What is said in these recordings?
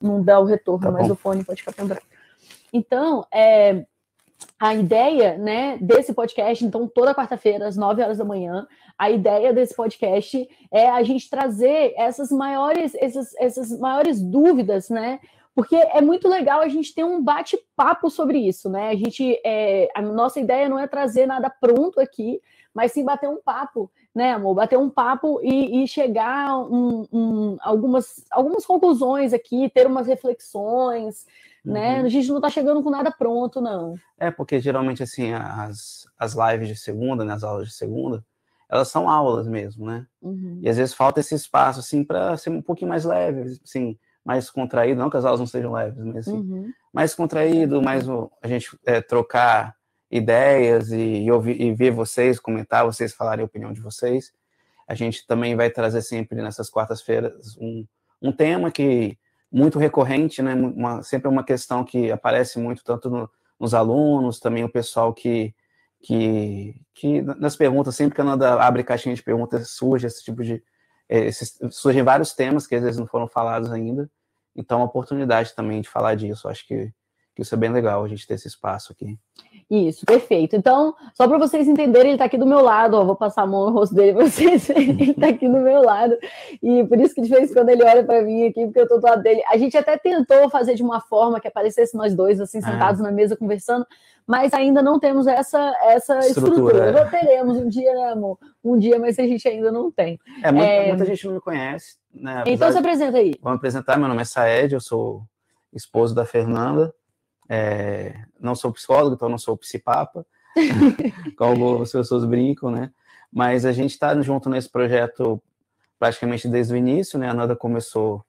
não dá o retorno, tá mas o fone pode ficar pendurado. Então, é, a ideia, né, desse podcast, então, toda quarta-feira, às 9 horas da manhã, a ideia desse podcast é a gente trazer essas maiores, essas, essas maiores dúvidas, né? Porque é muito legal a gente ter um bate-papo sobre isso, né? A gente, é, a nossa ideia não é trazer nada pronto aqui, mas sim bater um papo, né, amor? Bater um papo e, e chegar um, um, algumas, algumas conclusões aqui, ter umas reflexões, né? Uhum. A gente não está chegando com nada pronto, não. É, porque geralmente, assim, as, as lives de segunda, né, as aulas de segunda, elas são aulas mesmo, né? Uhum. E às vezes falta esse espaço, assim, para ser um pouquinho mais leve, assim, mais contraído, não que as aulas não sejam leves, mas assim, uhum. mais contraído, mais a gente é, trocar ideias e, e, ouvir, e ver vocês, comentar, vocês falarem a opinião de vocês. A gente também vai trazer sempre nessas quartas-feiras um, um tema que muito recorrente, né? Uma, sempre uma questão que aparece muito tanto no, nos alunos, também o pessoal que, que, que nas perguntas, sempre que a Nanda abre caixinha de perguntas, surge esse tipo de. É, esses, surgem vários temas que às vezes não foram falados ainda. Então, é uma oportunidade também de falar disso. Acho que, que isso é bem legal, a gente ter esse espaço aqui. Isso, perfeito. Então, só para vocês entenderem, ele está aqui do meu lado, ó, vou passar a mão no rosto dele para vocês ele está aqui do meu lado. E por isso que de vez em quando ele olha para mim aqui, porque eu estou do lado dele. A gente até tentou fazer de uma forma que aparecesse nós dois, assim, sentados é. na mesa conversando, mas ainda não temos essa, essa estrutura. estrutura. É. teremos um dia, né, amor? Um dia, mas a gente ainda não tem. É, muita, é... muita gente não me conhece. Né? Então se apresenta aí. Me apresentar, meu nome é Saed, eu sou esposo da Fernanda. É, não sou psicólogo, então não sou psipapa, como algumas pessoas brincam, né? Mas a gente está junto nesse projeto praticamente desde o início, né? A Nada começou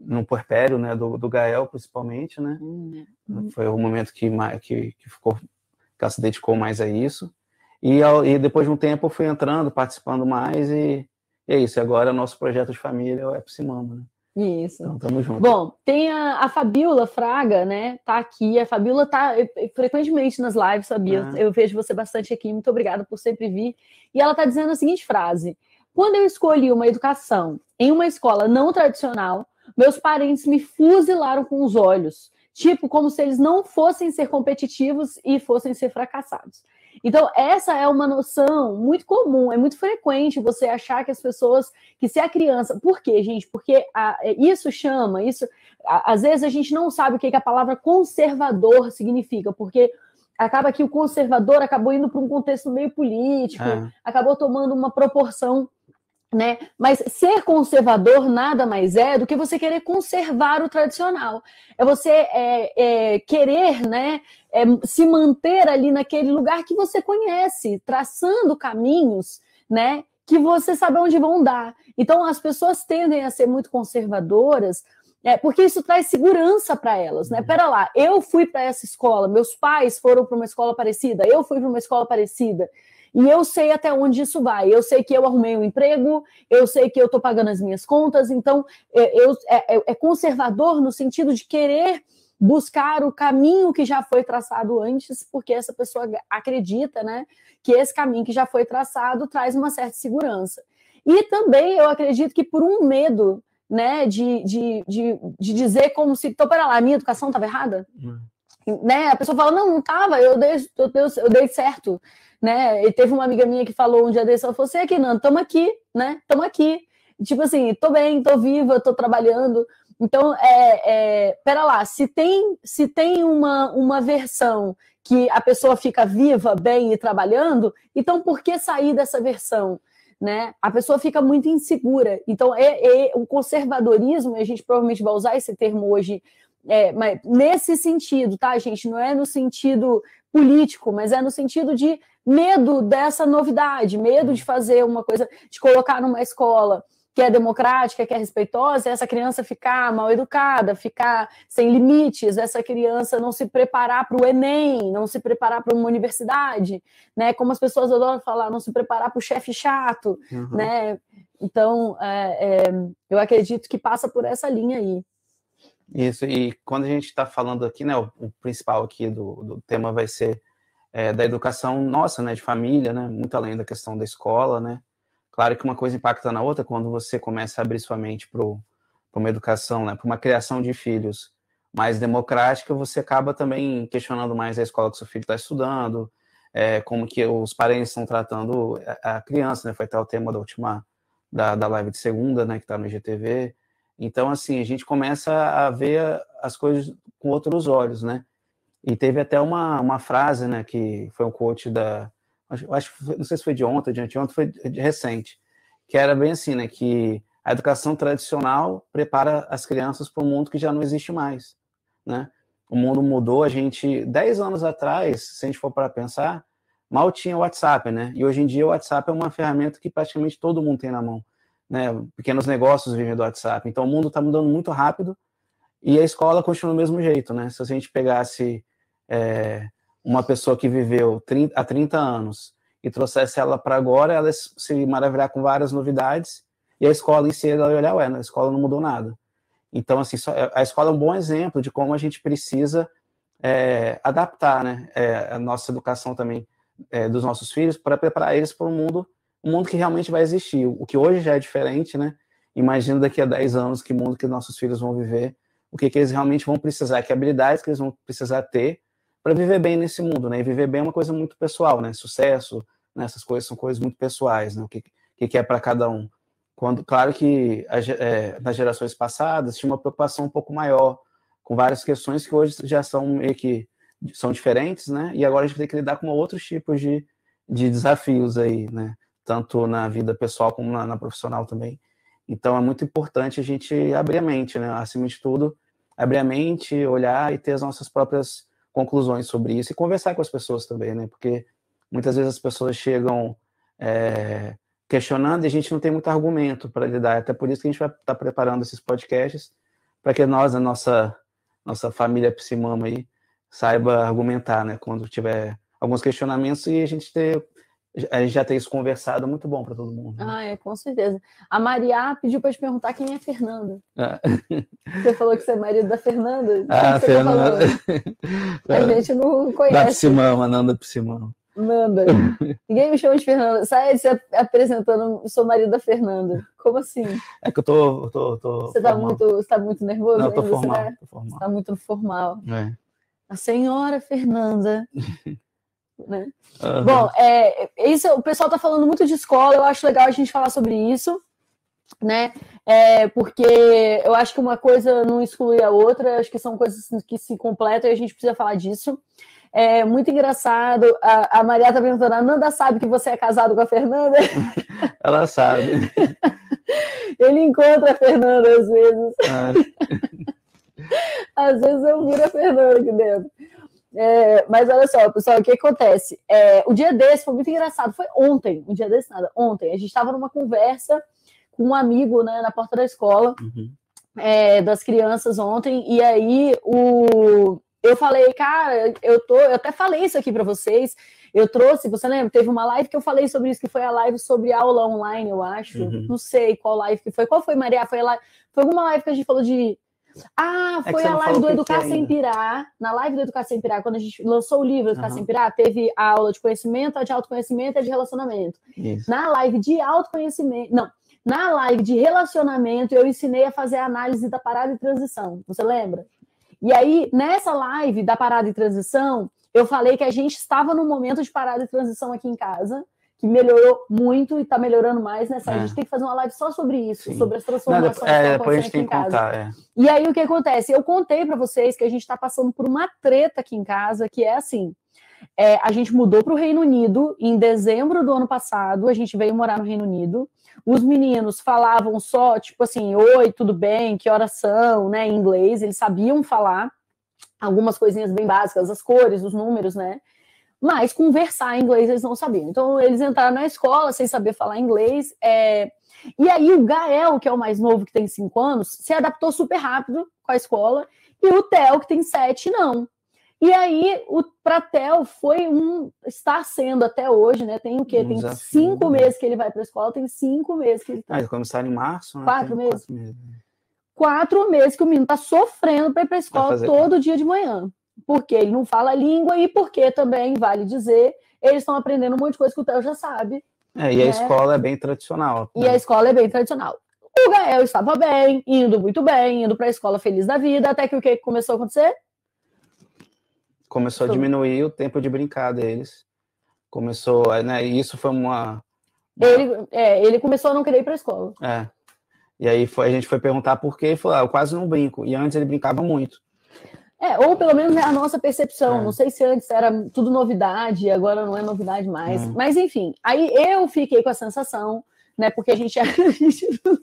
no puerpério, né? Do, do Gael, principalmente, né? Uhum. Foi o momento que, que, que ficou, que ela se dedicou mais a isso. E, e depois de um tempo eu fui entrando, participando mais e, e é isso. E agora nosso projeto de família é o Epsimama, né? Isso. Então, tamo junto. Bom, tem a, a Fabiola Fraga, né? Tá aqui. A Fabiola tá frequentemente nas lives, sabia? Ah. Eu vejo você bastante aqui. Muito obrigada por sempre vir. E ela tá dizendo a seguinte frase: Quando eu escolhi uma educação em uma escola não tradicional, meus parentes me fuzilaram com os olhos. Tipo, como se eles não fossem ser competitivos e fossem ser fracassados. Então, essa é uma noção muito comum, é muito frequente você achar que as pessoas, que se a criança. Por quê, gente? Porque a, é, isso chama, isso. A, às vezes a gente não sabe o que, que a palavra conservador significa, porque acaba que o conservador acabou indo para um contexto meio político, é. acabou tomando uma proporção né? Mas ser conservador nada mais é do que você querer conservar o tradicional. É você é, é, querer, né, é, se manter ali naquele lugar que você conhece, traçando caminhos, né, que você sabe onde vão dar. Então as pessoas tendem a ser muito conservadoras. É, porque isso traz segurança para elas, né? Pera lá, eu fui para essa escola, meus pais foram para uma escola parecida, eu fui para uma escola parecida. E eu sei até onde isso vai. Eu sei que eu arrumei um emprego, eu sei que eu estou pagando as minhas contas, então é, eu, é, é, é conservador no sentido de querer buscar o caminho que já foi traçado antes, porque essa pessoa acredita, né, que esse caminho que já foi traçado traz uma certa segurança. E também eu acredito que por um medo, né, de, de, de, de dizer como se, então, pera lá, a minha educação estava errada? Hum. Né? A pessoa fala, não, não estava, eu dei, eu, dei, eu dei certo né? E teve uma amiga minha que falou um dia desse, ela falou assim, aqui, não, estamos aqui, né? Estamos aqui. Tipo assim, tô bem, tô viva, tô trabalhando. Então, é, é, pera lá, se tem, se tem uma, uma versão que a pessoa fica viva, bem e trabalhando, então por que sair dessa versão? Né? A pessoa fica muito insegura. Então, é, é o conservadorismo, a gente provavelmente vai usar esse termo hoje, é, mas nesse sentido, tá, gente? Não é no sentido político, mas é no sentido de medo dessa novidade, medo de fazer uma coisa, de colocar numa escola que é democrática, que é respeitosa, essa criança ficar mal educada, ficar sem limites, essa criança não se preparar para o Enem, não se preparar para uma universidade, né? Como as pessoas adoram falar, não se preparar para o chefe chato, uhum. né? Então, é, é, eu acredito que passa por essa linha aí. Isso, e quando a gente está falando aqui, né, o, o principal aqui do, do tema vai ser é, da educação nossa, né, de família, né, muito além da questão da escola, né. Claro que uma coisa impacta na outra quando você começa a abrir sua mente para uma educação, né, para uma criação de filhos mais democrática, você acaba também questionando mais a escola que seu filho está estudando, é, como que os parentes estão tratando a, criança, né? Foi até o tema da última da, da live de segunda, né, que está no IGTV. Então, assim, a gente começa a ver as coisas com outros olhos, né? E teve até uma, uma frase, né, que foi um quote da. Acho, não sei se foi de ontem, de anteontem, foi de recente, que era bem assim, né, que a educação tradicional prepara as crianças para um mundo que já não existe mais, né? O mundo mudou, a gente, 10 anos atrás, se a gente for para pensar, mal tinha o WhatsApp, né? E hoje em dia o WhatsApp é uma ferramenta que praticamente todo mundo tem na mão, né? Pequenos negócios vivem do WhatsApp. Então o mundo está mudando muito rápido e a escola continua do mesmo jeito, né? Se a gente pegasse é, uma pessoa que viveu 30, há 30 anos e trouxesse ela para agora, ela se maravilhar com várias novidades e a escola em si, ela ia olhar, ué, a escola não mudou nada. Então, assim, a escola é um bom exemplo de como a gente precisa é, adaptar né, é, a nossa educação também é, dos nossos filhos para preparar eles para um mundo, um mundo que realmente vai existir. O que hoje já é diferente, né? Imagina daqui a 10 anos que mundo que nossos filhos vão viver, o que, que eles realmente vão precisar, que habilidades que eles vão precisar ter para viver bem nesse mundo, né? E viver bem é uma coisa muito pessoal, né? Sucesso, né? essas coisas são coisas muito pessoais, né? O que, que, é para cada um. Quando, claro que a, é, nas gerações passadas tinha uma preocupação um pouco maior com várias questões que hoje já são meio que são diferentes, né? E agora a gente ter que lidar com outros tipos de, de desafios aí, né? Tanto na vida pessoal como na, na, profissional também. Então é muito importante a gente abrir a mente, né? Acima de tudo, abrir a mente, olhar e ter as nossas próprias conclusões sobre isso e conversar com as pessoas também, né? Porque muitas vezes as pessoas chegam é, questionando e a gente não tem muito argumento para lidar. Até por isso que a gente vai estar tá preparando esses podcasts para que nós, a nossa nossa família Psimama aí, saiba argumentar, né? Quando tiver alguns questionamentos e a gente ter a gente já ter isso conversado, é muito bom para todo mundo. Né? Ah, é, com certeza. A Maria pediu para te perguntar quem é Fernanda. Ah. Você falou que você é marido da Fernanda. Ah, tá Fernanda. Tá a gente não conhece. Da Psimama, Nanda Psimama. Nanda. Ninguém me chama de Fernanda. Sai se apresentando, sou marido da Fernanda. Como assim? É que eu tô. tô, tô você, tá muito, você tá muito nervoso? Não, eu tô formal, você, tô formal. Você tá muito formal. É a senhora Fernanda. Né? Uhum. Bom, é, isso, o pessoal está falando muito de escola, eu acho legal a gente falar sobre isso, né? É, porque eu acho que uma coisa não exclui a outra, acho que são coisas que se completam e a gente precisa falar disso. É muito engraçado. A, a Maria está perguntando: a Nanda sabe que você é casado com a Fernanda? Ela sabe. Ele encontra a Fernanda às vezes. Ah. Às vezes eu viro a Fernanda aqui dentro. É, mas olha só, pessoal, o que acontece? É, o dia desse foi muito engraçado. Foi ontem, um dia desse nada, ontem. A gente estava numa conversa com um amigo né, na porta da escola uhum. é, das crianças ontem, e aí o, eu falei, cara, eu tô, eu até falei isso aqui para vocês. Eu trouxe, você lembra? Teve uma live que eu falei sobre isso, que foi a live sobre aula online, eu acho. Uhum. Não sei qual live que foi. Qual foi, Maria? Foi, live, foi alguma live que a gente falou de ah, é foi é a live do Educar Sem Pirar. Na live do Educar Sem Pirar, quando a gente lançou o livro Educar uhum. Sem Pirar, teve a aula de conhecimento, a de autoconhecimento e a de relacionamento. Isso. Na live de autoconhecimento, não, na live de relacionamento, eu ensinei a fazer a análise da parada e transição. Você lembra? E aí, nessa live da parada e transição, eu falei que a gente estava no momento de parada e transição aqui em casa que melhorou muito e está melhorando mais nessa. É. A gente tem que fazer uma live só sobre isso, Sim. sobre as transformações. Não, é, depois a gente tem que contar. É. E aí o que acontece? Eu contei para vocês que a gente está passando por uma treta aqui em casa, que é assim. É, a gente mudou para o Reino Unido em dezembro do ano passado. A gente veio morar no Reino Unido. Os meninos falavam só, tipo assim, oi, tudo bem, que horas são, né, em inglês. Eles sabiam falar algumas coisinhas bem básicas, as cores, os números, né? Mas conversar em inglês eles não sabiam. Então, eles entraram na escola sem saber falar inglês. É... E aí, o Gael, que é o mais novo, que tem cinco anos, se adaptou super rápido com a escola, e o Theo, que tem sete, não. E aí, o Pratel foi um. está sendo até hoje, né? Tem o quê? Um tem desafio, cinco né? meses que ele vai para a escola, tem cinco meses que ele tá. Ah, começaram em março, né? Quatro meses. Quatro meses. Quatro meses que o menino está sofrendo para ir para a escola todo dia de manhã porque ele não fala a língua e porque também, vale dizer, eles estão aprendendo um monte de coisa que o Theo já sabe. É, e né? a escola é bem tradicional. E né? a escola é bem tradicional. O Gael estava bem, indo muito bem, indo para a escola feliz da vida, até que o que começou a acontecer? Começou a diminuir o tempo de brincar deles. Começou, né? E isso foi uma. Ele, é, ele começou a não querer ir para a escola. É. E aí foi, a gente foi perguntar por quê e falou: ah, eu quase não brinco. E antes ele brincava muito. É, ou pelo menos é a nossa percepção. É. Não sei se antes era tudo novidade, agora não é novidade mais. É. Mas enfim, aí eu fiquei com a sensação né? Porque a gente, a gente, não,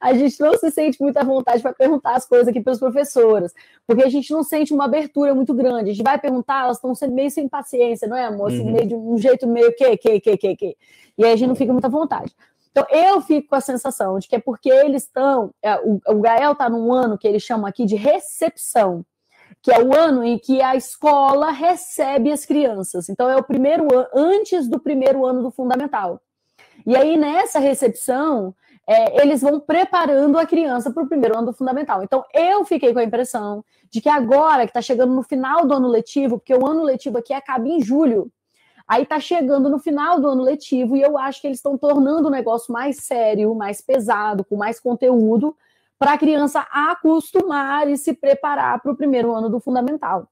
a gente não se sente muita vontade para perguntar as coisas aqui para as professoras, porque a gente não sente uma abertura muito grande. A gente vai perguntar, elas estão meio sem paciência, não é, amor? Assim, uhum. meio de um jeito meio que, que, que, que, que. E aí a gente não fica muita vontade. Então, eu fico com a sensação de que é porque eles estão. É, o, o Gael está num ano que eles chamam aqui de recepção, que é o ano em que a escola recebe as crianças. Então, é o primeiro ano, antes do primeiro ano do fundamental. E aí, nessa recepção, é, eles vão preparando a criança para o primeiro ano do fundamental. Então, eu fiquei com a impressão de que agora, que está chegando no final do ano letivo, porque o ano letivo aqui acaba em julho, aí está chegando no final do ano letivo e eu acho que eles estão tornando o negócio mais sério, mais pesado, com mais conteúdo, para a criança acostumar e se preparar para o primeiro ano do fundamental.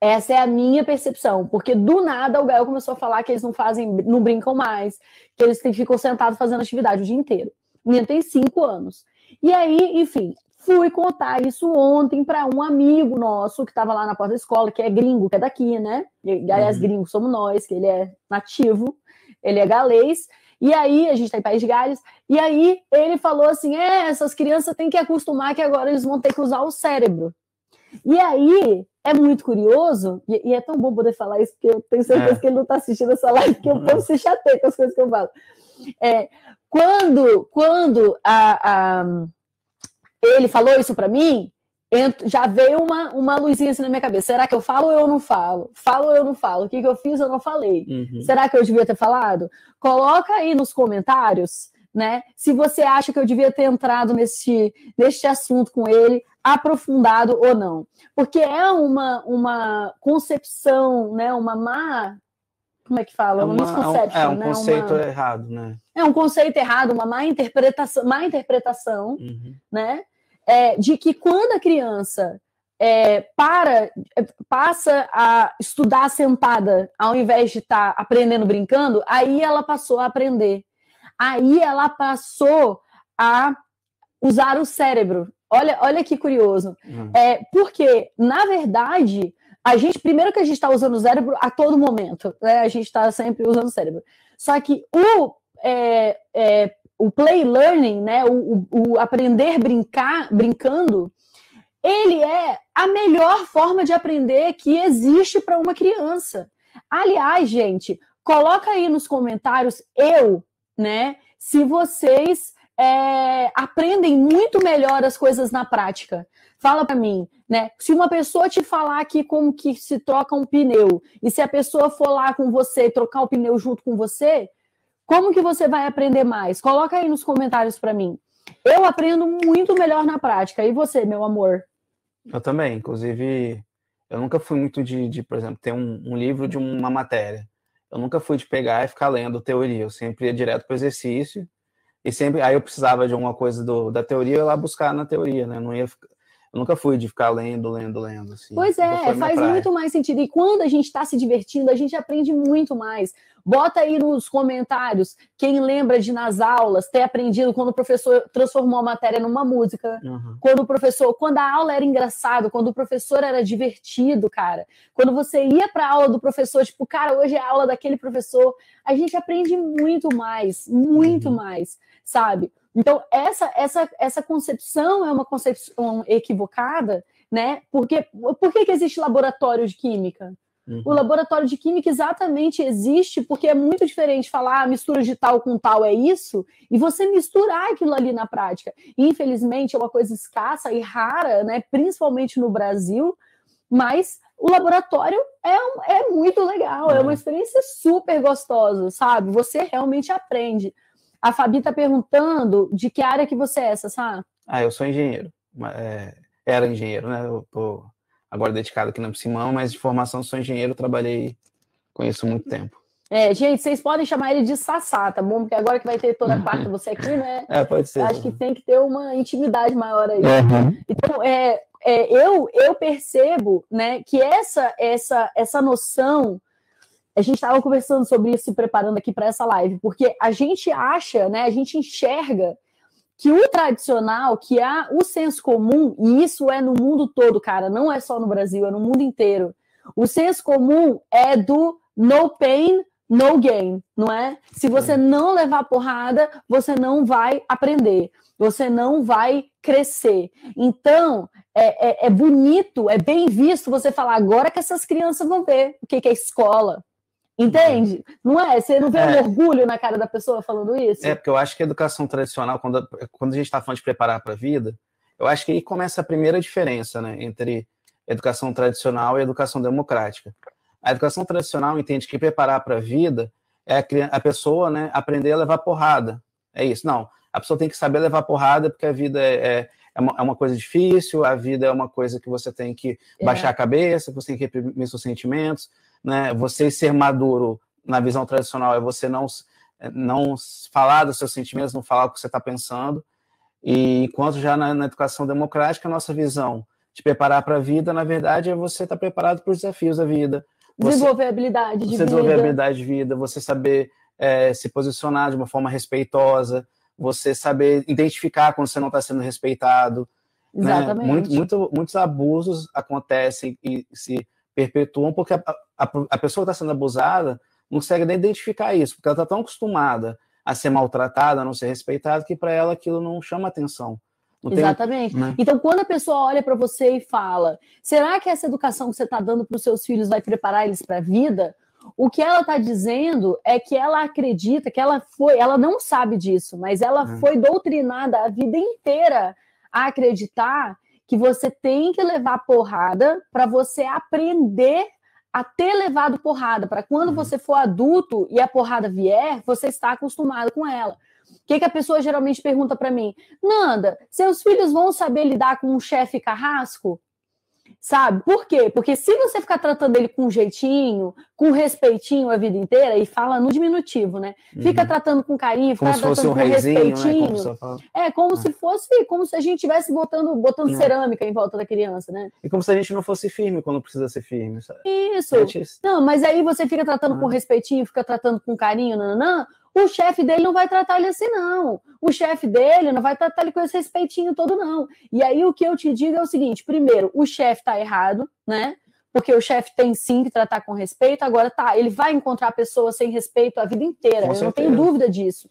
Essa é a minha percepção, porque do nada o Gael começou a falar que eles não fazem, não brincam mais, que eles ficam sentados fazendo atividade o dia inteiro. Menino tem cinco anos. E aí, enfim, fui contar isso ontem para um amigo nosso que estava lá na porta da escola, que é gringo, que é daqui, né? E, aliás, uhum. gringos somos nós, que ele é nativo, ele é galês. E aí, a gente está em País de Gales, e aí ele falou assim: é, essas crianças têm que acostumar que agora eles vão ter que usar o cérebro. E aí, é muito curioso, e, e, é tão bom poder falar isso, porque eu tenho certeza é. que ele não está assistindo essa live, porque eu povo se chateia com as coisas que eu falo. É, quando quando a, a, ele falou isso para mim, já veio uma, uma luzinha assim na minha cabeça. Será que eu falo ou eu não falo? Falo ou eu não falo? O que, que eu fiz ou eu não falei? Uhum. Será que eu devia ter falado? Coloca aí nos comentários né? Se você acha que eu devia ter entrado nesse, nesse assunto com ele, aprofundado ou não. Porque é uma, uma concepção, né? Uma má. Como é que fala? É, uma, é um, é um né? conceito uma, errado, né? É um conceito errado, uma má interpretação, má interpretação uhum. né? É, de que quando a criança é, para, passa a estudar sentada ao invés de estar tá aprendendo brincando, aí ela passou a aprender. Aí ela passou a usar o cérebro. Olha, olha que curioso. Uhum. É, porque, na verdade, a gente, primeiro que a gente está usando o cérebro a todo momento, né? A gente está sempre usando o cérebro. Só que o, é, é, o play learning, né? O, o, o aprender brincar, brincando, ele é a melhor forma de aprender que existe para uma criança. Aliás, gente, coloca aí nos comentários eu, né? Se vocês é, aprendem muito melhor as coisas na prática. Fala para mim, né? Se uma pessoa te falar aqui como que se troca um pneu, e se a pessoa for lá com você trocar o pneu junto com você, como que você vai aprender mais? Coloca aí nos comentários para mim. Eu aprendo muito melhor na prática. E você, meu amor? Eu também. Inclusive, eu nunca fui muito de, de por exemplo, ter um, um livro de uma matéria. Eu nunca fui de pegar e ficar lendo teoria. Eu sempre ia direto para o exercício e sempre, aí eu precisava de alguma coisa do, da teoria, eu ia lá buscar na teoria, né? Não ia, eu nunca fui de ficar lendo, lendo, lendo. Assim. Pois é, faz muito mais sentido. E quando a gente está se divertindo, a gente aprende muito mais. Bota aí nos comentários quem lembra de nas aulas ter aprendido quando o professor transformou a matéria numa música, uhum. quando o professor, quando a aula era engraçado, quando o professor era divertido, cara. Quando você ia para a aula do professor, tipo, cara, hoje é a aula daquele professor, a gente aprende muito mais, muito uhum. mais sabe? Então, essa, essa, essa concepção é uma concepção equivocada, né? Porque, por que, que existe laboratório de química? Uhum. O laboratório de química exatamente existe porque é muito diferente falar ah, mistura de tal com tal é isso, e você misturar aquilo ali na prática. infelizmente, é uma coisa escassa e rara, né? principalmente no Brasil, mas o laboratório é, é muito legal, é. é uma experiência super gostosa, sabe? Você realmente aprende. A Fabi está perguntando de que área que você é, Sassá? Ah, eu sou engenheiro. É, era engenheiro, né? Eu tô agora dedicado aqui na Simão, mas de formação sou engenheiro, trabalhei com isso há muito tempo. É, gente, vocês podem chamar ele de Sassá, tá bom? Porque agora que vai ter toda a quarta você aqui, né? É, pode ser. Acho que tem que ter uma intimidade maior aí. Uhum. Então, é, é, eu, eu percebo né, que essa, essa, essa noção. A gente estava conversando sobre isso, se preparando aqui para essa live, porque a gente acha, né, a gente enxerga que o tradicional, que há o senso comum, e isso é no mundo todo, cara, não é só no Brasil, é no mundo inteiro. O senso comum é do no pain, no gain, não é? Se você não levar porrada, você não vai aprender, você não vai crescer. Então, é, é, é bonito, é bem visto você falar agora que essas crianças vão ver o que, que é escola. Entende? Não é? Você não vê é. um orgulho na cara da pessoa falando isso? É, porque eu acho que a educação tradicional, quando, quando a gente está falando de preparar para a vida, eu acho que aí começa a primeira diferença né, entre educação tradicional e educação democrática. A educação tradicional entende que preparar para a vida é a, a, pessoa né, aprender a levar porrada. É isso. Não, a pessoa tem que saber levar porrada porque a vida é, é, é, uma, é coisa difícil, a vida é uma coisa que você tem que é. baixar a cabeça, você tem que reprimir seus sentimentos. Né? Você ser maduro na visão tradicional é você não, é, não falar dos seus sentimentos, não falar o que você está pensando. E enquanto já na, na, educação democrática, a nossa visão de preparar para a vida, na verdade, é você estar tá preparado para os desafios da vida, desenvolver habilidade de você vida. desenvolver habilidade de vida, você saber é, se posicionar de uma forma respeitosa, você saber identificar quando você não está sendo respeitado. Exatamente. Né? Muito, muito, muitos abusos acontecem e se perpetuam porque a, a, a pessoa que está sendo abusada não consegue nem identificar isso, porque ela está tão acostumada a ser maltratada, a não ser respeitada, que para ela aquilo não chama atenção. Exatamente. Né? Então, quando a pessoa olha para você e fala: será que essa educação que você está dando para os seus filhos vai preparar eles para a vida? O que ela está dizendo é que ela acredita que ela foi, ela não sabe disso, mas ela uhum. foi doutrinada a vida inteira a acreditar que você tem que levar porrada para você aprender a ter levado porrada, para quando uhum. você for adulto e a porrada vier, você está acostumado com ela. O que, que a pessoa geralmente pergunta para mim? Nanda, seus filhos vão saber lidar com um chefe carrasco? Sabe? Por quê? Porque se você ficar tratando ele com jeitinho, com respeitinho a vida inteira, e fala no diminutivo, né? Fica uhum. tratando com carinho, fica como tratando um com respeitinho. Né? Como é como ah. se fosse, como se a gente estivesse botando, botando uhum. cerâmica em volta da criança, né? E como se a gente não fosse firme quando precisa ser firme. Sabe? Isso. Não, mas aí você fica tratando com respeitinho, fica tratando com carinho, nananã, o chefe dele não vai tratar ele assim, não. O chefe dele não vai tratar ele com esse respeitinho todo, não. E aí o que eu te digo é o seguinte: primeiro, o chefe está errado, né? Porque o chefe tem sim que tratar com respeito. Agora tá, ele vai encontrar pessoas sem respeito a vida inteira. Com eu certeza. não tenho dúvida disso.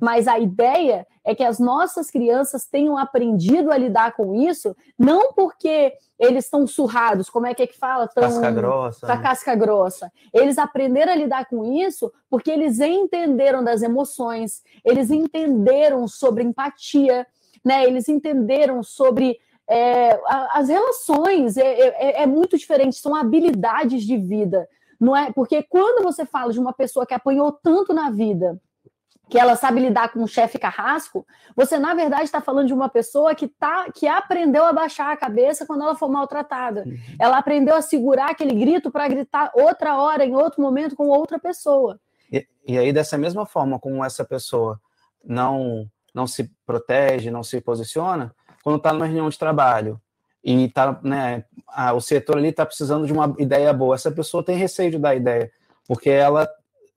Mas a ideia é que as nossas crianças tenham aprendido a lidar com isso, não porque eles estão surrados, como é que é que fala? Tão, casca grossa. Tá casca grossa. Eles aprenderam a lidar com isso porque eles entenderam das emoções, eles entenderam sobre empatia, né? Eles entenderam sobre é, as relações. É, é, é muito diferente, são habilidades de vida. Não é porque quando você fala de uma pessoa que apanhou tanto na vida, que ela sabe lidar com um chefe carrasco, você na verdade está falando de uma pessoa que tá, que aprendeu a baixar a cabeça quando ela for maltratada. Uhum. Ela aprendeu a segurar aquele grito para gritar outra hora, em outro momento, com outra pessoa. E, e, aí, dessa mesma forma como essa pessoa não, não se protege, não se posiciona, quando está numa reunião de trabalho e tá, né, a, o setor ali está precisando de uma ideia boa, essa pessoa tem receio de dar ideia, porque ela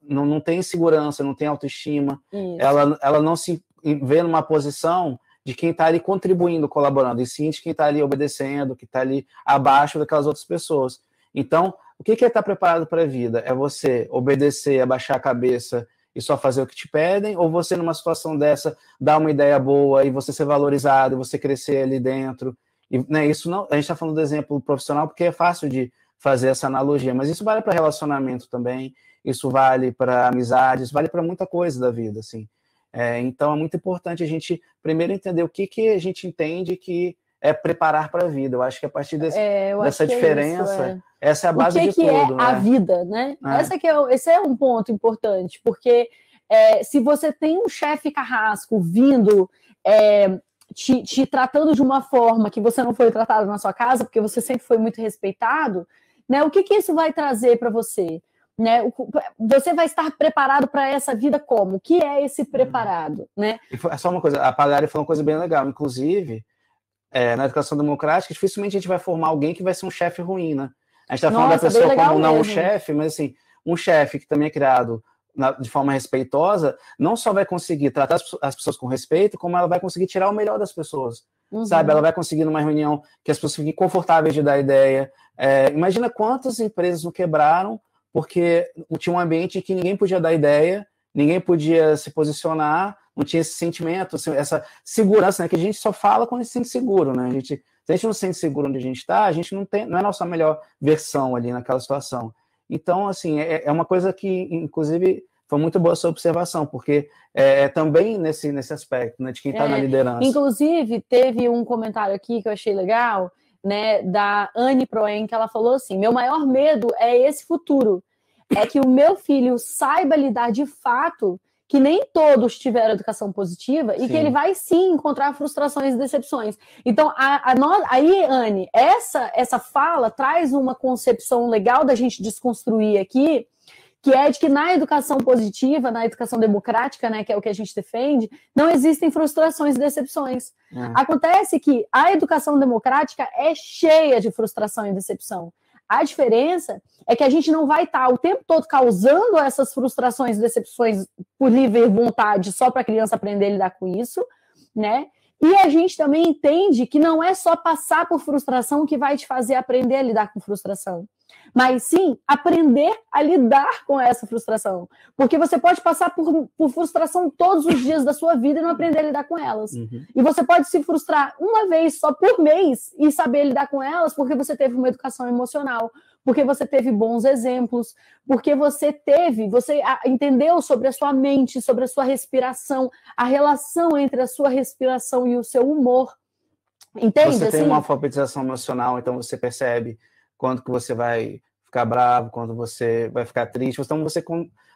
não, não tem segurança, não tem autoestima, ela, ela não se vê numa posição de quem está ali contribuindo, colaborando, e sim de quem está ali obedecendo, que está ali abaixo daquelas outras pessoas. Então, o que, que é estar preparado para a vida? É você obedecer, abaixar a cabeça e só fazer o que te pedem, ou você, numa situação dessa, dar uma ideia boa e você ser valorizado, você crescer ali dentro. E, né, isso não, a gente está falando do exemplo profissional porque é fácil de fazer essa analogia, mas isso vale para relacionamento também, isso vale para amizades, vale para muita coisa da vida, assim. É, então é muito importante a gente primeiro entender o que, que a gente entende que é preparar para a vida. Eu acho que a partir desse, é, dessa diferença, é isso, é. essa é a base o que de que tudo. É né? a vida, né? É. Essa que é, esse é um ponto importante, porque é, se você tem um chefe carrasco vindo é, te, te, tratando de uma forma que você não foi tratado na sua casa, porque você sempre foi muito respeitado, né? O que, que isso vai trazer para você? né? Você vai estar preparado para essa vida como? O que é esse preparado, né? É só uma coisa, a Pagliari falou uma coisa bem legal, inclusive, é, na educação democrática, dificilmente a gente vai formar alguém que vai ser um chefe ruim, né? A gente está falando da pessoa como não um chefe, mas assim, um chefe que também é criado na, de forma respeitosa, não só vai conseguir tratar as, as, pessoas com respeito, como ela vai conseguir tirar o melhor das pessoas. Uhum. Sabe? Ela vai conseguir numa reunião que as pessoas fiquem confortáveis de dar ideia. É, imagina quantas empresas não quebraram porque tinha um ambiente que ninguém podia dar ideia, ninguém podia se posicionar, não tinha esse sentimento, assim, essa segurança, né? Que a gente só fala quando se sente seguro, né? A gente, se a gente não se sente seguro onde a gente está, a gente não tem, não é a nossa melhor versão ali naquela situação. Então, assim, é, é uma coisa que, inclusive, foi muito boa a sua observação, porque é, é também nesse, nesse aspecto, né, de quem está é, na liderança. Inclusive, teve um comentário aqui que eu achei legal, né, da Anne Proen, que ela falou assim: meu maior medo é esse futuro. É que o meu filho saiba lidar de fato que nem todos tiveram educação positiva e sim. que ele vai sim encontrar frustrações e decepções. Então, a, a no... aí, Anne, essa, essa fala traz uma concepção legal da gente desconstruir aqui, que é de que na educação positiva, na educação democrática, né, que é o que a gente defende, não existem frustrações e decepções. É. Acontece que a educação democrática é cheia de frustração e decepção. A diferença é que a gente não vai estar o tempo todo causando essas frustrações e decepções por livre vontade só para a criança aprender a lidar com isso, né? E a gente também entende que não é só passar por frustração que vai te fazer aprender a lidar com frustração mas sim aprender a lidar com essa frustração. Porque você pode passar por, por frustração todos os dias da sua vida e não aprender a lidar com elas. Uhum. E você pode se frustrar uma vez só por mês e saber lidar com elas porque você teve uma educação emocional, porque você teve bons exemplos, porque você teve, você entendeu sobre a sua mente, sobre a sua respiração, a relação entre a sua respiração e o seu humor. Entende? Você tem assim? uma alfabetização emocional, então você percebe quando que você vai ficar bravo, quando você vai ficar triste. Então, você,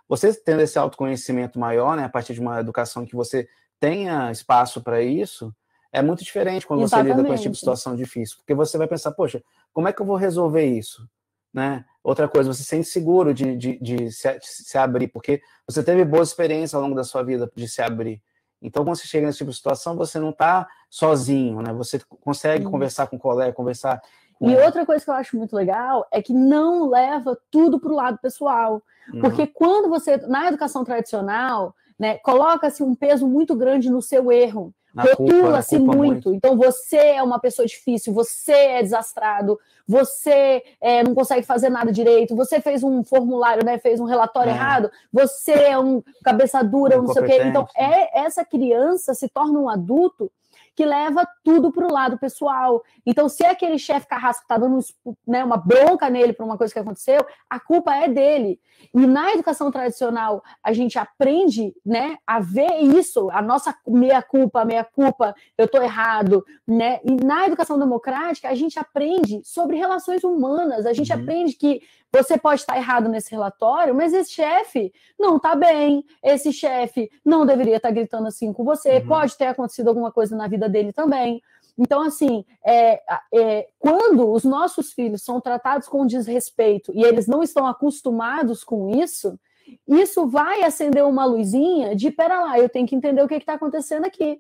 você tendo esse autoconhecimento maior, né, a partir de uma educação que você tenha espaço para isso, é muito diferente quando Exatamente. você lida com esse tipo de situação difícil, porque você vai pensar, poxa, como é que eu vou resolver isso? Né? Outra coisa, você se sente seguro de, de, de se, se, abrir, porque você teve boas experiências ao longo da sua vida de se abrir. Então, quando você chega nesse tipo de situação, você não está sozinho, né? Você consegue conversar com o colega, conversar. E outra coisa que eu acho muito legal é que não leva tudo para o lado pessoal. Uhum. Porque quando você, na educação tradicional, né, coloca-se um peso muito grande no seu erro. Rotula-se muito. muito. Então, você é uma pessoa difícil, você é desastrado, você é, não consegue fazer nada direito, você fez um formulário, né, fez um relatório é. errado, você é um cabeça dura, não sei o quê. Então, é, essa criança se torna um adulto que leva tudo para o lado pessoal. Então, se aquele chefe carrasco está dando né, uma bronca nele por uma coisa que aconteceu, a culpa é dele. E na educação tradicional, a gente aprende né, a ver isso, a nossa meia-culpa, meia-culpa, eu estou errado. Né? E na educação democrática, a gente aprende sobre relações humanas, a gente uhum. aprende que você pode estar errado nesse relatório, mas esse chefe não está bem, esse chefe não deveria estar gritando assim com você, uhum. pode ter acontecido alguma coisa na vida dele também. Então, assim, é, é, quando os nossos filhos são tratados com desrespeito e eles não estão acostumados com isso, isso vai acender uma luzinha de, pera lá, eu tenho que entender o que está acontecendo aqui.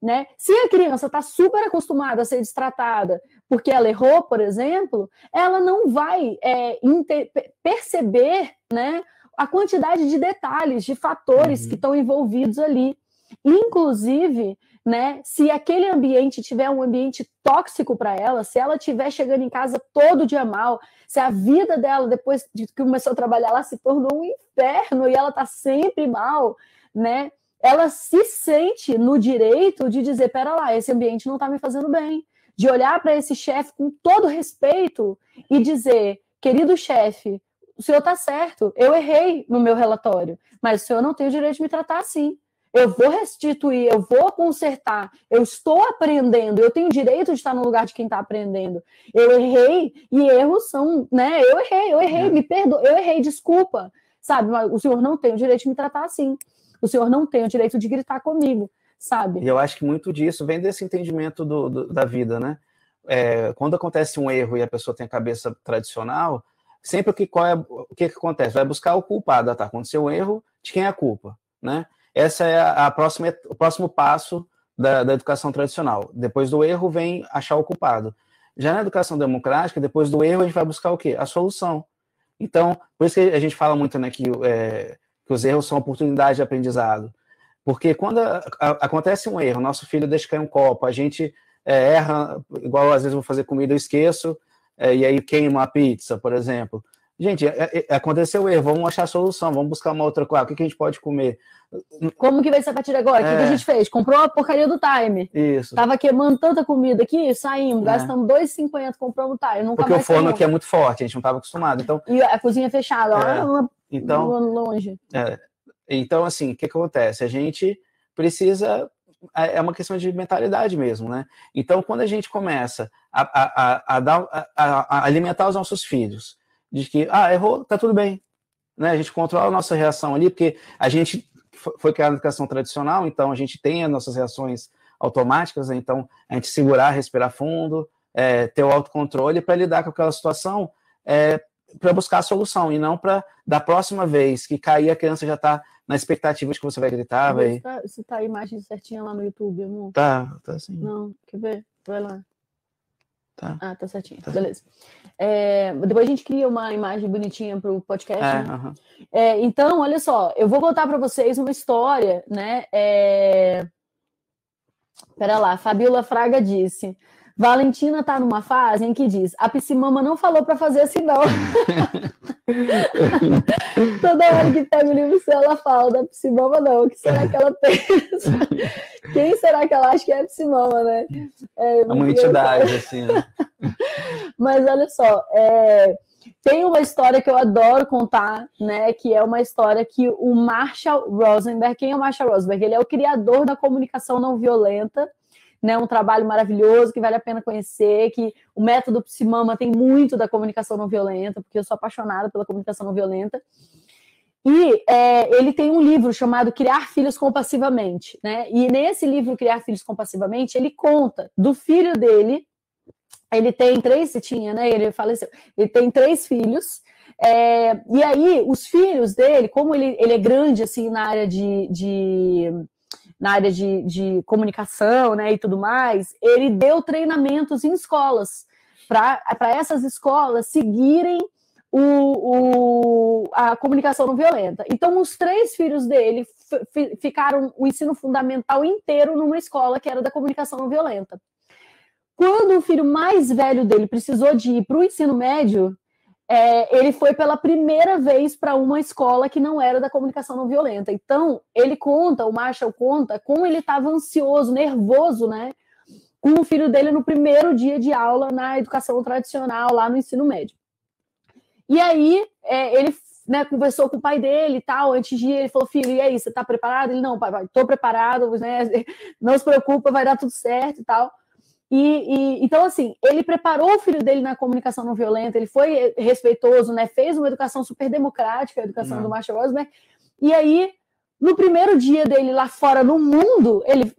Né? Se a criança está super acostumada a ser destratada porque ela errou, por exemplo, ela não vai é, perceber né, a quantidade de detalhes, de fatores uhum. que estão envolvidos ali. Inclusive, né, se aquele ambiente tiver um ambiente tóxico para ela, se ela estiver chegando em casa todo dia mal, se a vida dela, depois de que começou a trabalhar, ela se tornou um inferno e ela está sempre mal, né? ela se sente no direito de dizer: pera lá, esse ambiente não está me fazendo bem. De olhar para esse chefe com todo respeito e dizer: querido chefe, o senhor está certo, eu errei no meu relatório, mas o senhor não tem o direito de me tratar assim. Eu vou restituir, eu vou consertar, eu estou aprendendo, eu tenho direito de estar no lugar de quem está aprendendo. Eu errei e erros são, né? Eu errei, eu errei, é. me perdoa, eu errei, desculpa, sabe? Mas o senhor não tem o direito de me tratar assim o senhor não tem o direito de gritar comigo, sabe? E eu acho que muito disso vem desse entendimento do, do da vida, né? É, quando acontece um erro e a pessoa tem a cabeça tradicional, sempre o que, qual é, o que, que acontece? Vai buscar o culpado, tá? Aconteceu um erro, de quem é a culpa, né? Essa é a, próxima, o próximo passo da, da educação tradicional. Depois do erro vem achar o culpado. Já na educação democrática, depois do erro, a gente vai buscar o quê? A solução. Então, por isso que a gente fala muito né, que, é, que os erros são oportunidades de aprendizado. Porque quando a, a, acontece um erro, nosso filho deixa cair um copo, a gente é, erra, igual às vezes vou fazer comida, eu esqueço, é, e aí queima a pizza, por exemplo. Gente, é, é, aconteceu o erro, vamos achar a solução, vamos buscar uma outra coisa. O que, que a gente pode comer? Como que vai ser a partir de agora? O que, que, a é. gente fez? Comprou a porcaria do time. Isso. Tava queimando tanta comida aqui, saímos, é. gastamos 2,50, compramos o time. Nunca Porque o forno aqui é muito forte, a gente não estava acostumado. Então, e a cozinha fechada, é. então, longe. É. Então, assim, o que, que acontece? A gente precisa é, é uma questão de mentalidade mesmo, né? Então, quando a gente começa a, a, a, a, dar, a, alimentar os nossos filhos de que, ah, errou, tá tudo bem, né? A gente controla a nossa reação ali, porque a gente foi criado na educação tradicional, então a gente tem as nossas reações automáticas, né? então a gente segurar, respirar fundo, é, ter o autocontrole para lidar com aquela situação, é, para buscar a solução, e não para, da próxima vez que cair, a criança já está na expectativa de que você vai gritar. Vai... Tá, se tá a imagem certinha lá no YouTube, amor? Tá, tá sim. Não, quer ver? Vai lá. Tá. Ah, tá certinho. Tá Beleza. É, depois a gente cria uma imagem bonitinha para o podcast. É, né? é, então, olha só, eu vou contar para vocês uma história, né? É... Pera lá, Fabiola Fraga disse: Valentina está numa fase em que diz: a Psimama não falou para fazer assim, não. Toda hora que pega o livro seu, ela fala da Psimama, não. O que será que ela pensa? Quem será que ela acha que é a Psimama, né? É, uma entidade, assim, né? Mas olha só, é, tem uma história que eu adoro contar, né? Que é uma história que o Marshall Rosenberg, quem é o Marshall Rosenberg? Ele é o criador da comunicação não violenta né, um trabalho maravilhoso que vale a pena conhecer, que o método Psimama tem muito da comunicação não violenta, porque eu sou apaixonada pela comunicação não violenta. E é, ele tem um livro chamado Criar Filhos Compassivamente, né? E nesse livro Criar Filhos Compassivamente, ele conta do filho dele. Ele tem três, se tinha, né? Ele faleceu. Ele tem três filhos. É, e aí, os filhos dele, como ele, ele é grande assim na área de, de na área de, de comunicação né, e tudo mais, ele deu treinamentos em escolas, para essas escolas seguirem o, o, a comunicação não violenta. Então, os três filhos dele ficaram o ensino fundamental inteiro numa escola que era da comunicação não violenta. Quando o filho mais velho dele precisou de ir para o ensino médio, é, ele foi pela primeira vez para uma escola que não era da comunicação não violenta. Então, ele conta, o Marshall conta, como ele estava ansioso, nervoso, né? Com o filho dele no primeiro dia de aula na educação tradicional, lá no ensino médio. E aí, é, ele né, conversou com o pai dele e tal, antes de ir, ele falou, filho, e aí, você está preparado? Ele, não, pai, estou preparado, né, não se preocupa, vai dar tudo certo e tal. E, e, então, assim, ele preparou o filho dele na comunicação não violenta, ele foi respeitoso, né? Fez uma educação super democrática, a educação não. do Marshall Rosenberg. E aí, no primeiro dia dele lá fora no mundo, ele,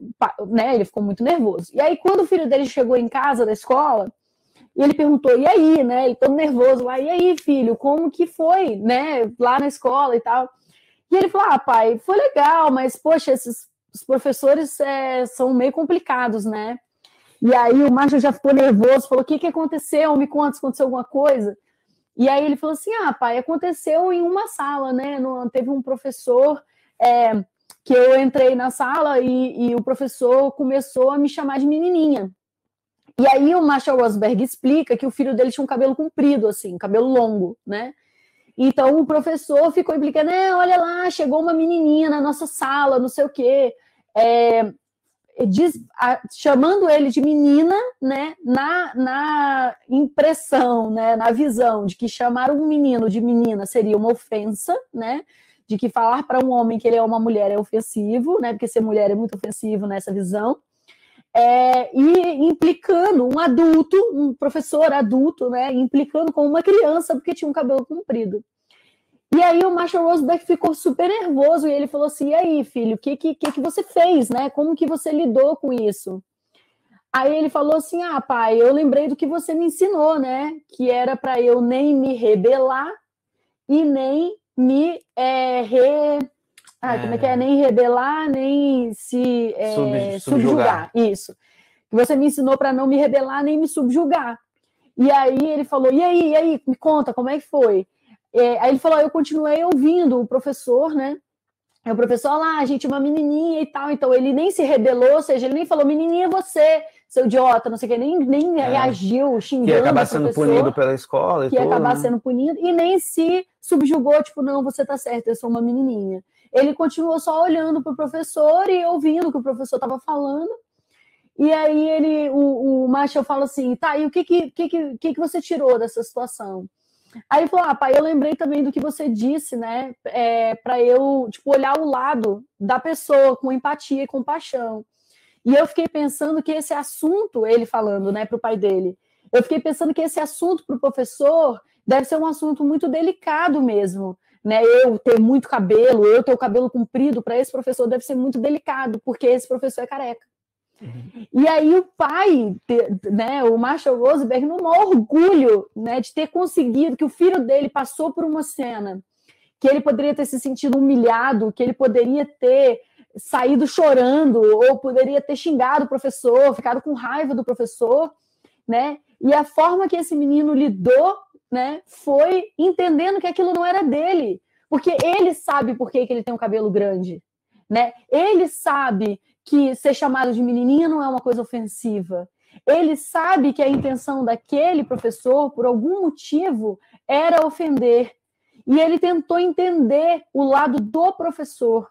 né, ele ficou muito nervoso. E aí, quando o filho dele chegou em casa da escola, ele perguntou, e aí, né? Ele todo nervoso lá, e aí, filho, como que foi, né? Lá na escola e tal. E ele falou: Ah, pai, foi legal, mas, poxa, esses os professores é, são meio complicados, né? E aí o Márcio já ficou nervoso, falou: o que, que aconteceu? Me conta se aconteceu alguma coisa. E aí ele falou assim: ah, pai, aconteceu em uma sala, né? No, teve um professor é, que eu entrei na sala e, e, o professor começou a me chamar de menininha. E aí o Marshall Rosberg explica que o filho dele tinha um cabelo comprido, assim, cabelo longo, né? Então o professor ficou implicando, é, olha lá, chegou uma menininha na nossa sala, não sei o quê. É, diz, a, chamando ele de menina, né, na, na impressão, né, na visão de que chamar um menino de menina seria uma ofensa, né, de que falar para um homem que ele é uma mulher é ofensivo, né, porque ser mulher é muito ofensivo nessa visão, é, e implicando um adulto, um professor adulto, né, implicando com uma criança porque tinha um cabelo comprido. E aí o Marshall Roseback ficou super nervoso e ele falou assim: e aí, filho, o que, que, que você fez, né? Como que você lidou com isso? Aí ele falou assim: Ah, pai, eu lembrei do que você me ensinou, né? Que era para eu nem me rebelar e nem me é, re... ah, é... como é que é? Nem rebelar, nem se é, Sub, subjugar. subjugar. Isso. Que você me ensinou para não me rebelar nem me subjugar. E aí ele falou: e aí, e aí, me conta, como é que foi? É, aí ele falou: eu continuei ouvindo o professor, né? o professor lá, a gente, uma menininha e tal. Então ele nem se rebelou, ou seja, ele nem falou, menininha, você, seu idiota, não sei o que, nem, nem é. reagiu, xingando. Que ia acabar sendo punido pela escola e Que ia acabar né? sendo punido, e nem se subjugou, tipo, não, você tá certo, eu sou uma menininha. Ele continuou só olhando para o professor e ouvindo o que o professor estava falando. E aí ele, o, o Marshall fala assim, tá, e o que que, que, que, que você tirou dessa situação? Aí ele falou, ah, pai, eu lembrei também do que você disse, né, é, para eu, tipo, olhar o lado da pessoa com empatia e compaixão. E eu fiquei pensando que esse assunto, ele falando, né, para o pai dele, eu fiquei pensando que esse assunto para o professor deve ser um assunto muito delicado mesmo, né? Eu ter muito cabelo, eu ter o cabelo comprido, para esse professor deve ser muito delicado, porque esse professor é careca. E aí o pai, né, o Marshall Rosenberg, num orgulho né, de ter conseguido, que o filho dele passou por uma cena que ele poderia ter se sentido humilhado, que ele poderia ter saído chorando, ou poderia ter xingado o professor, ficado com raiva do professor, né? E a forma que esse menino lidou, né, foi entendendo que aquilo não era dele, porque ele sabe por que, que ele tem um cabelo grande, né? Ele sabe que ser chamado de menininha não é uma coisa ofensiva. Ele sabe que a intenção daquele professor, por algum motivo, era ofender. E ele tentou entender o lado do professor.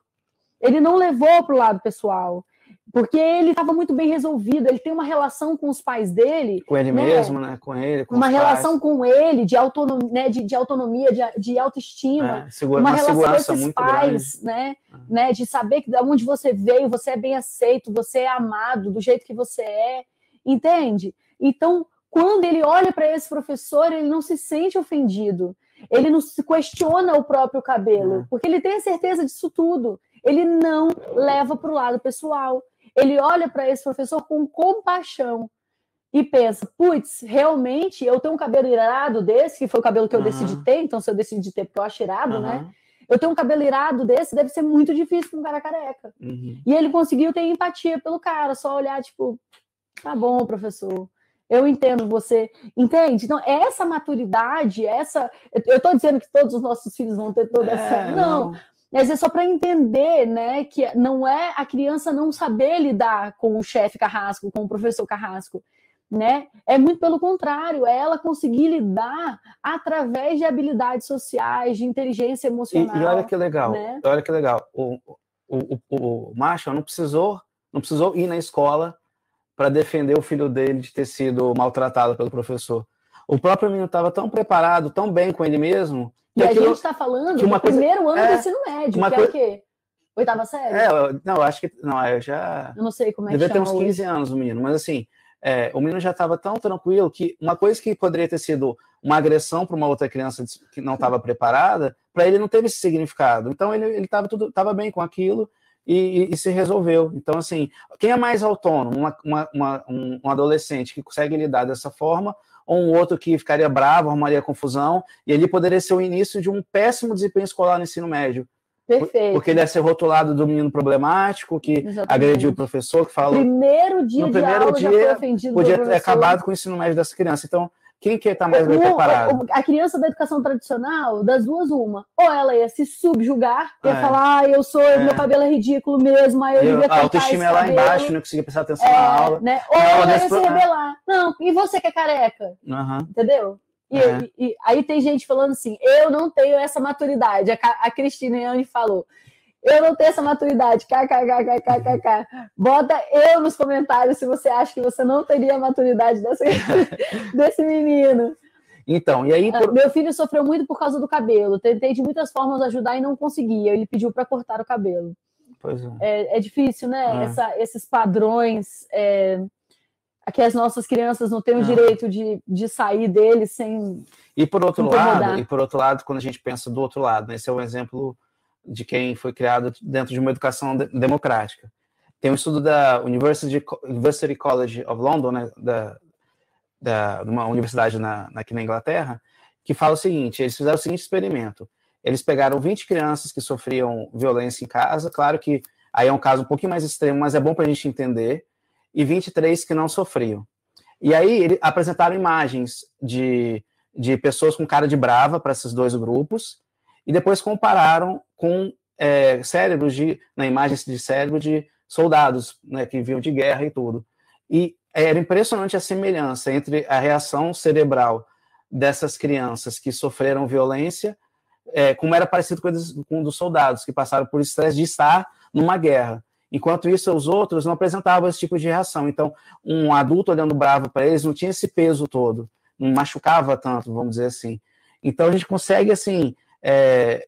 Ele não levou para o lado pessoal porque ele estava muito bem resolvido, ele tem uma relação com os pais dele. Com ele né? mesmo, né? Com ele. Com uma relação pais. com ele de autonomia, né? de, de autonomia, de, de autoestima. É, segura, uma, uma relação com esses pais, grande. né? É. né? De saber que de onde você veio, você é bem aceito, você é amado do jeito que você é. Entende? Então, quando ele olha para esse professor, ele não se sente ofendido. Ele não se questiona o próprio cabelo, é. porque ele tem a certeza disso tudo. Ele não leva para o lado pessoal ele olha para esse professor com compaixão e pensa: putz, realmente eu tenho um cabelo irado desse, que foi o cabelo que eu uhum. decidi ter, então se eu decidi ter porque eu acho irado, uhum. né? Eu tenho um cabelo irado desse, deve ser muito difícil para um cara careca. Uhum. E ele conseguiu ter empatia pelo cara, só olhar, tipo, tá bom, professor. Eu entendo você, entende? Então, essa maturidade, essa. Eu estou dizendo que todos os nossos filhos vão ter toda é, essa. Não, não, mas é só para entender, né, que não é a criança não saber lidar com o chefe carrasco, com o professor carrasco, né? É muito pelo contrário, é ela conseguir lidar através de habilidades sociais, de inteligência emocional. E, e olha que legal, né? olha que legal. O, o, o, o Marshall não precisou, não precisou ir na escola para defender o filho dele de ter sido maltratado pelo professor. O próprio menino estava tão preparado, tão bem com ele mesmo, e a gente está falando do coisa, primeiro ano é, do ensino médio, que coisa, é o quê? Oitava série? É, eu, não, eu acho que. Não, eu já. Eu não sei como é que Devia ter uns 15 hoje. anos o menino, mas assim, é, o menino já estava tão tranquilo que uma coisa que poderia ter sido uma agressão para uma outra criança que não estava preparada, para ele não teve esse significado. Então ele estava tudo tava bem com aquilo e, e, e, se resolveu. Então, assim, quem é mais autônomo? Uma, uma, uma, um, um adolescente que consegue lidar dessa forma ou um outro que ficaria bravo, arrumaria confusão, e ali poderia ser o início de um péssimo desempenho escolar no ensino médio. Perfeito. Porque ele ia ser rotulado do menino problemático, que Exatamente. agrediu o professor, que falou. Primeiro dia no primeiro dia, podia ter acabado com o ensino médio dessa criança. Então, quem que está mais bem preparado? A criança da educação tradicional, das duas, uma. Ou ela ia se subjugar, ia é. falar, ah, eu sou, é. meu cabelo é ridículo mesmo, aí eu, eu devia A autoestima é lá embaixo, não conseguia prestar atenção é, na aula. Né? Ou ela, ela ia se rebelar. Não, e você que é careca? Uhum. Entendeu? E, é. e, e, aí tem gente falando assim, eu não tenho essa maturidade. A, a Cristina Yane falou, eu não tenho essa maturidade. KKKKKK. Bota eu nos comentários se você acha que você não teria a maturidade desse, desse menino. Então, e aí. Ah, por... Meu filho sofreu muito por causa do cabelo. Tentei de muitas formas ajudar e não conseguia. Ele pediu para cortar o cabelo. Pois é. É, é difícil, né? É. Essa, esses padrões. É, que as nossas crianças não têm o é. direito de, de sair deles sem. E por outro lado, e por outro lado, quando a gente pensa do outro lado, né, esse é um exemplo de quem foi criado dentro de uma educação de democrática. tem um estudo da University, University College of London, né, da, da, uma universidade na, aqui na Inglaterra, que fala o seguinte: eles fizeram o seguinte experimento. Eles pegaram 20 crianças que sofriam violência em casa, claro que aí é um caso um pouquinho mais extremo, mas é bom para a gente entender, e 23 que não sofriam. E aí eles apresentaram imagens de, de pessoas com cara de brava para esses dois grupos, e depois compararam com é, cérebros de, na imagem de cérebro de soldados né, que vinham de guerra e tudo. E era impressionante a semelhança entre a reação cerebral dessas crianças que sofreram violência, é, como era parecido com, eles, com dos soldados que passaram por estresse de estar numa guerra. Enquanto isso, os outros não apresentavam esse tipo de reação. Então, um adulto olhando bravo para eles não tinha esse peso todo, não machucava tanto, vamos dizer assim. Então, a gente consegue, assim, é,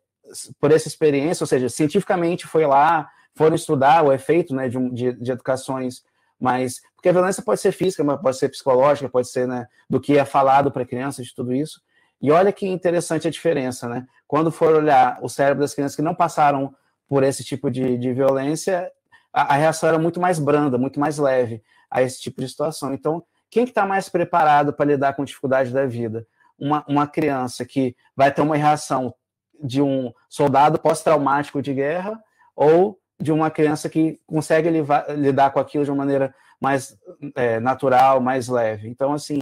por essa experiência, ou seja, cientificamente foi lá, foram estudar o efeito né, de, de, de educações mas porque a violência pode ser física, mas pode ser psicológica, pode ser né, do que é falado para crianças, de tudo isso. E olha que interessante a diferença, né? Quando for olhar o cérebro das crianças que não passaram por esse tipo de, de violência, a, a, reação era muito mais branda, muito mais leve a esse tipo de situação. Então, quem que está mais preparado para lidar com dificuldade da vida? Uma, uma criança que vai ter uma reação de um soldado pós-traumático de guerra ou de uma criança que consegue lidar com aquilo de uma maneira mais é, natural, mais leve. Então, assim,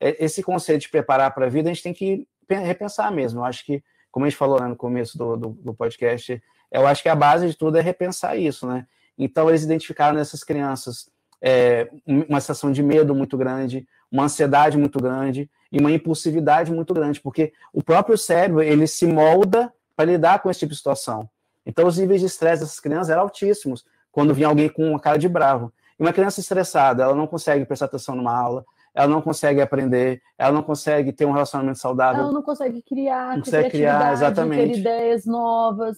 é, esse conceito de preparar para a vida, a gente tem que repensar mesmo. Eu acho que, como a gente falou né, no começo do, do, do, podcast, eu acho que a base de tudo é repensar isso, né? Então, eles identificaram nessas crianças é, uma sensação de medo muito grande, uma ansiedade muito grande e uma impulsividade muito grande, porque o próprio cérebro, ele se molda para lidar com esse tipo de situação. Então, os níveis de estresse dessas crianças eram altíssimos quando vinha alguém com uma cara de bravo. E uma criança estressada, ela não consegue prestar atenção numa aula, ela não consegue aprender, ela não consegue ter um relacionamento saudável. Ela não consegue criar, não consegue criar, exatamente. ter ideias novas,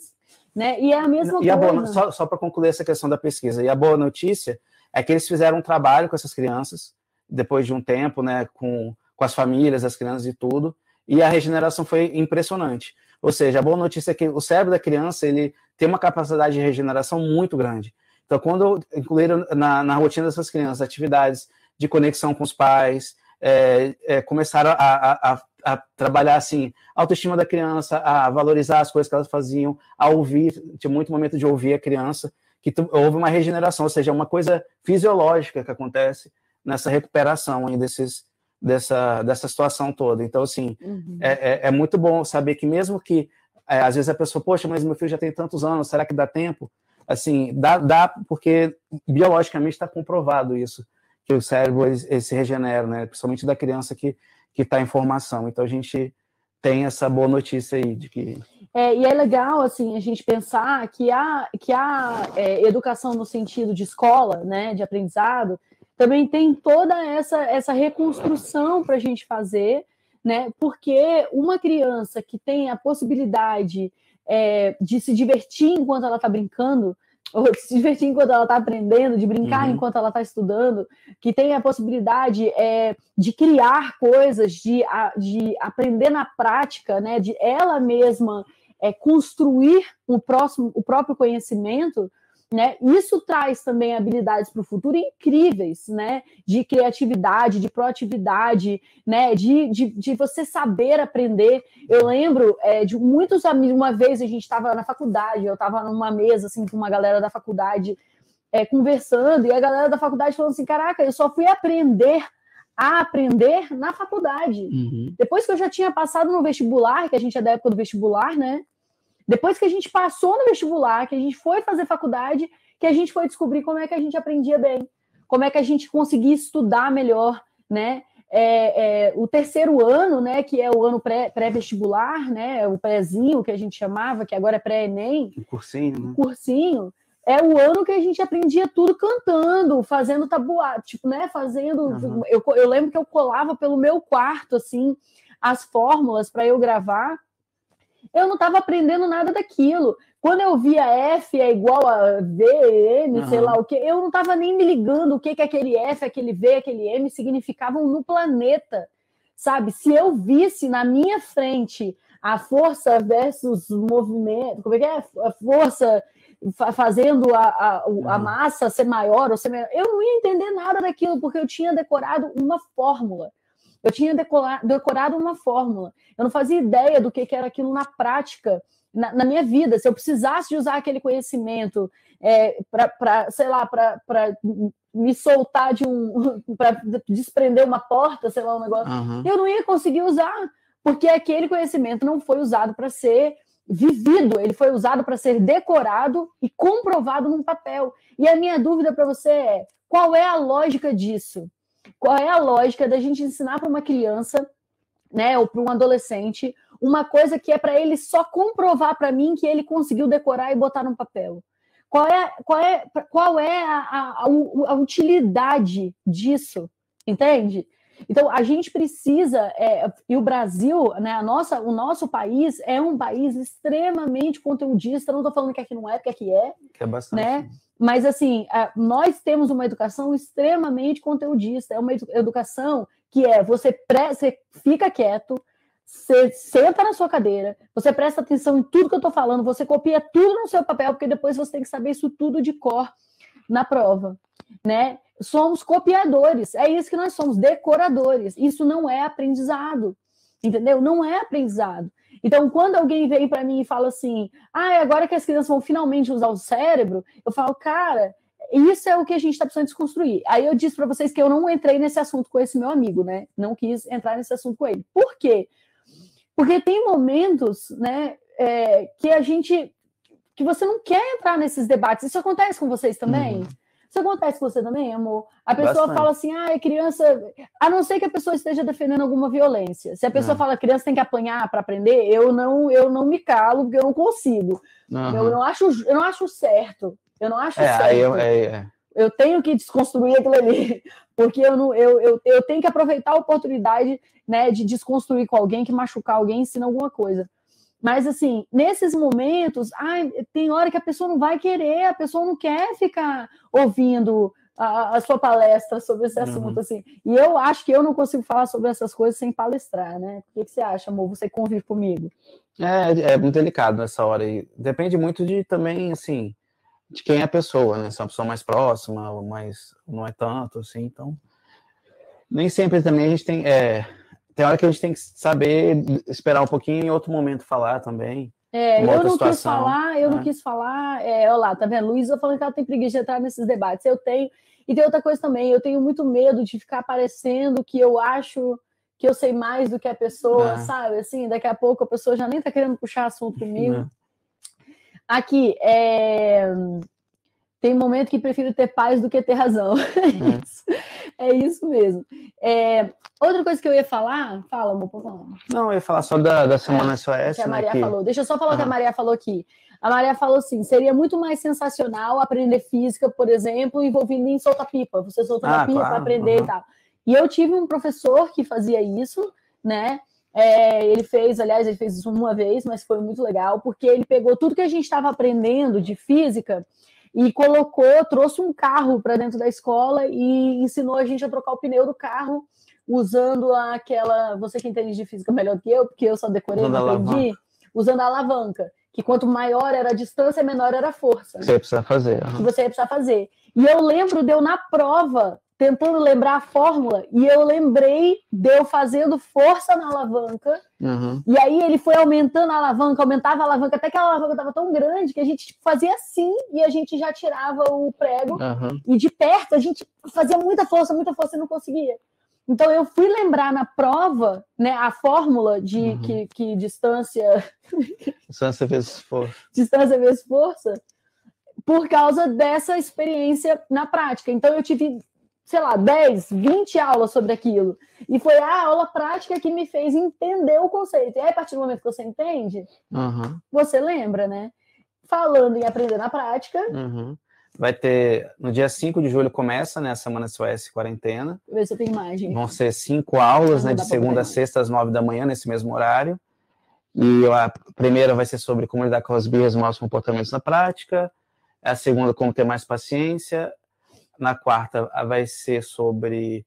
né? E é a mesma e coisa. A boa, só só para concluir essa questão da pesquisa, e a boa notícia é que eles fizeram um trabalho com essas crianças, depois de um tempo, né, com, com as famílias, as crianças e tudo, e a regeneração foi impressionante. Ou seja, a boa notícia é que o cérebro da criança ele tem uma capacidade de regeneração muito grande. Então, quando incluíram na, na rotina dessas crianças atividades de conexão com os pais, é, é, começaram a, a, a, trabalhar assim, a autoestima da criança, a valorizar as coisas que elas faziam, a ouvir, tinha muito momento de ouvir a criança, que tu, houve uma regeneração, ou seja, uma coisa fisiológica que acontece nessa recuperação desses, dessa, dessa situação toda. Então, assim, uhum. é, é, é, muito bom saber que mesmo que é, às vezes a pessoa, poxa, mas meu filho já tem tantos anos, será que dá tempo? Assim, dá, dá porque biologicamente está comprovado isso, que o cérebro ele, ele se regenera, né? Principalmente da criança que que está em formação. Então a gente tem essa boa notícia aí de que é, e é legal assim a gente pensar que a que a é, educação no sentido de escola, né, de aprendizado, também tem toda essa, essa reconstrução para a gente fazer, né? Porque uma criança que tem a possibilidade é, de se divertir enquanto ela está brincando, ou de se divertir enquanto ela está aprendendo, de brincar uhum. enquanto ela está estudando, que tem a possibilidade é, de criar coisas, de, de aprender na prática, né? De ela mesma é, construir o próximo, o próprio conhecimento né? Isso traz também habilidades para o futuro incríveis, né? De criatividade, de proatividade, né? De, de, de você saber aprender. Eu lembro é, de muitos amigos, uma vez a gente estava na faculdade, eu estava numa mesa assim com uma galera da faculdade é, conversando, e a galera da faculdade falando assim: caraca, eu só fui aprender a aprender na faculdade. Uhum. Depois que eu já tinha passado no vestibular, que a gente é da época do vestibular, né? Depois que a gente passou no vestibular, que a gente foi fazer faculdade, que a gente foi descobrir como é que a gente aprendia bem, como é que a gente conseguia estudar melhor, né? É, é, o terceiro ano, né, que é o ano pré-vestibular, pré né, o prézinho que a gente chamava, que agora é pré-ENEM. O cursinho, né? cursinho. É o ano que a gente aprendia tudo cantando, fazendo tabuado, tipo, né, fazendo... Uhum. Eu, eu lembro que eu colava pelo meu quarto, assim, as fórmulas para eu gravar, eu não estava aprendendo nada daquilo. Quando eu via F é igual a V, M, uhum. sei lá o que, eu não estava nem me ligando o que, que aquele F, aquele V, aquele M significavam no planeta. Sabe? Se eu visse na minha frente a força versus movimento, como é que é? A força fazendo a, a, a uhum. massa ser maior ou ser menor. Eu não ia entender nada daquilo, porque eu tinha decorado uma fórmula. Eu tinha decorado uma fórmula. Eu não fazia ideia do que, era aquilo na prática, na, na, minha vida. Se eu precisasse de usar aquele conhecimento é, para, sei lá, para me soltar de um. para desprender uma porta, sei lá, um negócio, uhum. eu não ia conseguir usar, porque aquele conhecimento não foi usado para ser vivido, ele foi usado para ser decorado e comprovado num papel. E a minha dúvida para você é: qual é a lógica disso? Qual é a lógica da gente ensinar para uma criança, né, ou para um adolescente, uma coisa que é para ele só comprovar para mim que ele conseguiu decorar e botar no papel? Qual é, qual é, qual é a, a, a utilidade disso? Entende? Então, a gente precisa, é, e o Brasil, né, a nossa, o nosso país é um país extremamente conteudista, não estou falando que aqui não é, porque aqui é. Que é bastante. Né? Mas, assim, nós temos uma educação extremamente conteudista, é uma educação que é, você, pré, você fica quieto, você senta na sua cadeira, você presta atenção em tudo que eu estou falando, você copia tudo no seu papel, porque depois você tem que saber isso tudo de cor na prova, né? Somos copiadores, é isso que nós somos, decoradores. Isso não é aprendizado, entendeu? Não é aprendizado. Então, quando alguém vem para mim e fala assim, ah, agora que as crianças vão finalmente usar o cérebro, eu falo, cara, isso é o que a gente está precisando desconstruir. Aí eu disse para vocês que eu não entrei nesse assunto com esse meu amigo, né? Não quis entrar nesse assunto com ele. Por quê? Porque tem momentos, né, é, que a gente que você não quer entrar nesses debates. Isso acontece com vocês também? Uhum. Isso acontece com você também, amor? A pessoa Bastante. fala assim, ah, criança. A não ser que a pessoa esteja defendendo alguma violência. Se a pessoa uhum. fala criança tem que apanhar para aprender, eu não, eu não me calo, porque eu não consigo. Uhum. Eu, não acho, eu não acho certo. Eu não acho é, certo. Eu, é, é. eu tenho que desconstruir aquilo ali, porque eu, não, eu, eu, eu tenho que aproveitar a oportunidade né, de desconstruir com alguém, que machucar alguém ensina alguma coisa. Mas, assim, nesses momentos, ai, tem hora que a pessoa não vai querer, a pessoa não quer ficar ouvindo a, a sua palestra sobre esse uhum. assunto, assim. E eu acho que eu não consigo falar sobre essas coisas sem palestrar, né? O que, que você acha, amor? Você convive comigo? É, é muito delicado nessa hora. E depende muito de também, assim, de quem é a pessoa, né? Se é uma pessoa mais próxima, ou mais não é tanto, assim, então. Nem sempre também a gente tem. É, tem hora que a gente tem que saber esperar um pouquinho em outro momento falar também. É, eu não situação, quis falar, eu né? não quis falar. É, olha lá, tá vendo? Luísa falando que ela tem preguiça de entrar nesses debates. Eu tenho. E tem outra coisa também, eu tenho muito medo de ficar parecendo que eu acho que eu sei mais do que a pessoa, é. sabe? Assim, daqui a pouco a pessoa já nem tá querendo puxar assunto comigo. É. Aqui, é... tem momento que prefiro ter paz do que ter razão. É isso, é isso mesmo. É... Outra coisa que eu ia falar, fala, amor, por favor. Não, eu ia falar só da, da Semana é, SOS. Que a né, Maria né, que... falou. Deixa eu só falar o que a Maria falou aqui. A Maria falou assim: seria muito mais sensacional aprender física, por exemplo, envolvendo em solta-pipa. Você soltando ah, a pipa, claro. aprender uhum. e tal. E eu tive um professor que fazia isso, né? É, ele fez, aliás, ele fez isso uma vez, mas foi muito legal, porque ele pegou tudo que a gente estava aprendendo de física e colocou, trouxe um carro para dentro da escola e ensinou a gente a trocar o pneu do carro usando aquela. Você que entende de física melhor que eu, porque eu só decorei, usando não aprendi, usando a alavanca. Que quanto maior era a distância, menor era a força. Você ia precisar fazer. Uhum. Que você ia precisar fazer. E eu lembro de eu na prova, tentando lembrar a fórmula, e eu lembrei de eu fazendo força na alavanca. Uhum. E aí ele foi aumentando a alavanca, aumentava a alavanca, até que a alavanca estava tão grande que a gente tipo, fazia assim e a gente já tirava o prego. Uhum. E de perto a gente fazia muita força, muita força e não conseguia. Então eu fui lembrar na prova, né, a fórmula de uhum. que, que distância distância vezes força. Distância vezes força, por causa dessa experiência na prática. Então eu tive, sei lá, 10, 20 aulas sobre aquilo. E foi a aula prática que me fez entender o conceito. E aí, a partir do momento que você entende, uhum. você lembra, né? Falando em aprender na prática, uhum. Vai ter, no dia 5 de julho começa, né, a Semana SOS Quarentena. Ver se tem imagem. Vão ser cinco aulas, né, de segunda a sexta às nove da manhã, nesse mesmo horário. E a primeira vai ser sobre como lidar com as birras e maus comportamentos na prática. A segunda, como ter mais paciência. Na quarta, vai ser sobre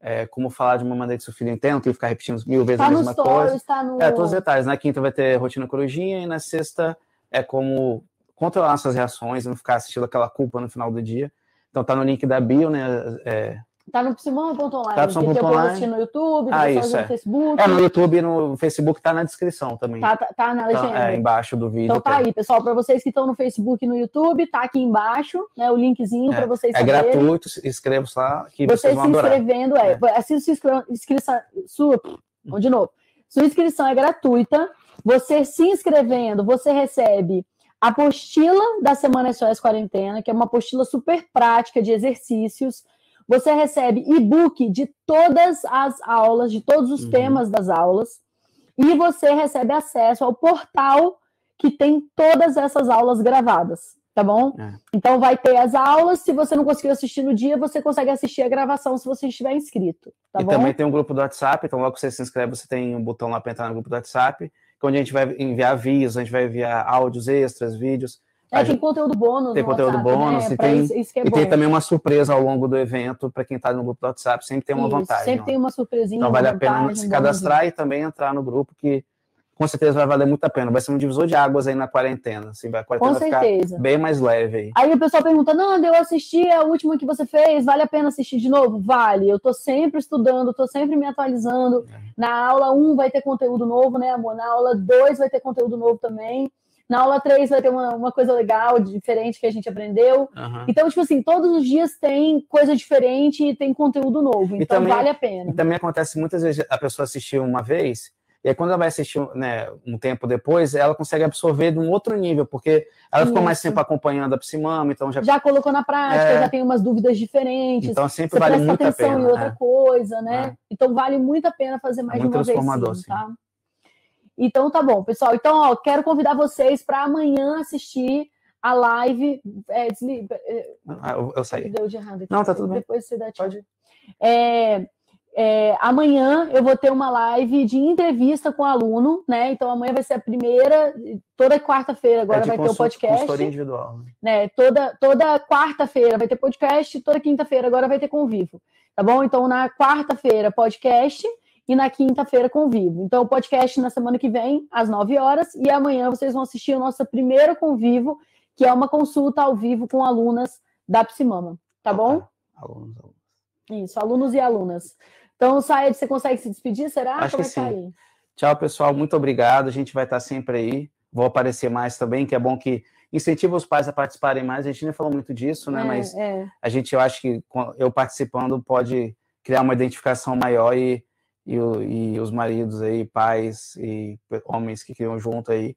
é, como falar de uma maneira que seu filho entenda, que ficar repetindo mil vezes tá a mesma stories, coisa. Tá no... É, todos os detalhes. Na quinta vai ter rotina corujinha e na sexta é como controlar suas reações, não ficar assistindo aquela culpa no final do dia. Então tá no link da bio, né? É, Tá no Psimão.online. Tá no Psimão.online. no YouTube, ah, isso, é. no Facebook. É, no YouTube e no Facebook tá na descrição também. Tá, tá, tá na legenda. Tá, é, embaixo do vídeo. Então tá aí, pessoal, para vocês que estão no Facebook e no YouTube, tá aqui embaixo, né, o linkzinho é, para vocês É saberem. gratuito, inscreva-se lá que vocês, vocês vão se adorar. inscrevendo, é. é. Assista sua inscrição, sua, vamos de novo. Sua inscrição é gratuita, você se inscrevendo, você recebe a apostila da Semana SOS Quarentena, que é uma apostila super prática de exercícios, você recebe e-book de todas as aulas, de todos os uhum. temas das aulas, e você recebe acesso ao portal que tem todas essas aulas gravadas, tá bom? É. Então vai ter as aulas, se você não conseguiu assistir no dia, você consegue assistir a gravação se você estiver inscrito, tá e bom? também tem um grupo do WhatsApp, então logo que você se inscreve, você tem um botão lá para entrar no grupo do WhatsApp, onde a gente vai enviar avisos, a gente vai enviar áudios extras, vídeos, é, tem conteúdo bônus. Tem conteúdo WhatsApp, bônus né? e, tem, isso, isso é e tem também uma surpresa ao longo do evento para quem está no grupo do WhatsApp. Sempre tem uma isso, vantagem. Sempre tem uma surpresinha. Então vale a pena se cadastrar e também entrar no grupo, que com certeza vai valer muito a pena. Vai ser um divisor de águas aí na quarentena. Assim, vai, a quarentena com certeza. bem mais leve aí. Aí o pessoal pergunta: Nanda, eu assisti a última que você fez, vale a pena assistir de novo? Vale. Eu estou sempre estudando, estou sempre me atualizando. É. Na aula 1 vai ter conteúdo novo, né, amor? Na aula 2 vai ter conteúdo novo também. Na aula 3 vai ter uma, uma coisa legal, diferente que a gente aprendeu. Uhum. Então, tipo assim, todos os dias tem coisa diferente e tem conteúdo novo. Então, também, vale a pena. E também acontece muitas vezes a pessoa assistiu uma vez, e aí quando ela vai assistir né, um tempo depois, ela consegue absorver de um outro nível, porque ela ficou Isso. mais tempo acompanhando a Psimama, então já... Já colocou na prática, é... já tem umas dúvidas diferentes. Então sempre vale muito a pena. em outra é. coisa, né? É. Então vale muito a pena fazer mais é de uma vez sim, tá? Então tá bom, pessoal. Então, ó, quero convidar vocês para amanhã assistir a live. É, desliga, é, ah, eu, eu saí. Deu de errado aqui. Não, tá tudo bem. Depois você dá tchau. Pode. É, é, amanhã eu vou ter uma live de entrevista com aluno, né? Então amanhã vai ser a primeira, toda quarta-feira agora é vai ter o podcast. individual. Né? Toda, toda quarta-feira vai ter podcast, toda quinta-feira agora vai ter convívio, tá bom? Então na quarta-feira podcast e na quinta-feira convivo. Então, o podcast na semana que vem, às 9 horas, e amanhã vocês vão assistir o nosso primeiro convivo, que é uma consulta ao vivo com alunas da Psimama, tá bom? Alunos, alunos. Isso, alunos e alunas. Então, Saed, você consegue se despedir, será? Acho Como que é tá sim. Tchau, pessoal, muito obrigado, a gente vai estar sempre aí, vou aparecer mais também, que é bom que incentiva os pais a participarem mais, a gente nem falou muito disso, né, é, mas é. a gente, eu acho que eu participando pode criar uma identificação maior e e, e os maridos aí, pais e homens que criam junto aí,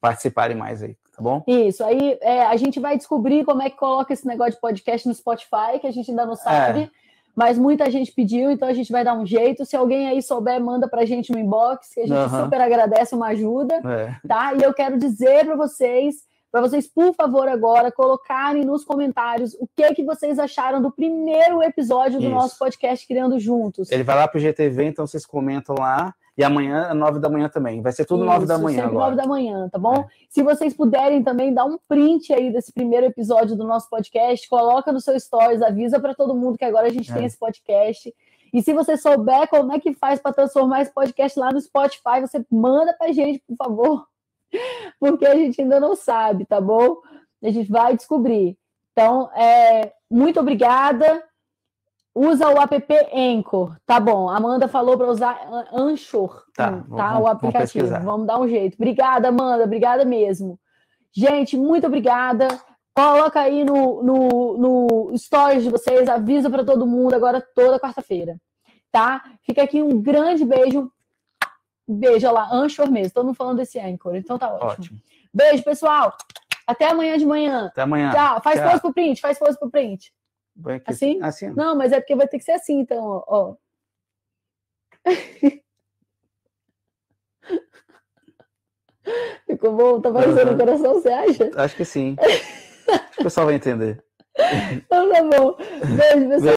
participarem mais aí, tá bom? Isso, aí é, a gente vai descobrir como é que coloca esse negócio de podcast no Spotify, que a gente ainda não sabe. É. Mas muita gente pediu, então a gente vai dar um jeito. Se alguém aí souber, manda pra gente no inbox, que a gente uhum. super agradece uma ajuda, é. tá? E eu quero dizer para vocês para vocês, por favor, agora colocarem nos comentários o que que vocês acharam do primeiro episódio do Isso. nosso podcast Criando Juntos. Ele vai lá para o GTV, então vocês comentam lá. E amanhã, nove da manhã também. Vai ser tudo Isso, nove da manhã sempre agora. nove da manhã, tá bom? É. Se vocês puderem também dar um print aí desse primeiro episódio do nosso podcast, coloca no seu stories, avisa para todo mundo que agora a gente é. tem esse podcast. E se você souber como é que faz para transformar esse podcast lá no Spotify, você manda para gente, por favor porque a gente ainda não sabe, tá bom? A gente vai descobrir. Então, é, muito obrigada. Usa o app Anchor, tá bom? Amanda falou para usar Anchor, tá, tá? Vamos, o aplicativo. Vamos, vamos dar um jeito. Obrigada, Amanda, obrigada mesmo. Gente, muito obrigada. Coloca aí no, no, no stories de vocês, avisa para todo mundo agora toda quarta-feira, tá? Fica aqui um grande beijo. Beijo, olha lá, Anchor mesmo. Todo mundo falando desse Anchor, então tá ótimo. ótimo. Beijo, pessoal. Até amanhã de manhã. Até amanhã. Tchau. Faz Tchau. pose pro print, faz pose pro print. Assim? Assim. Não, mas é porque vai ter que ser assim, então, ó. Ficou bom? Tá parecendo uhum. o coração, você acha? Acho que sim. o pessoal vai entender. Então tá bom. Beijo, pessoal. Beijo.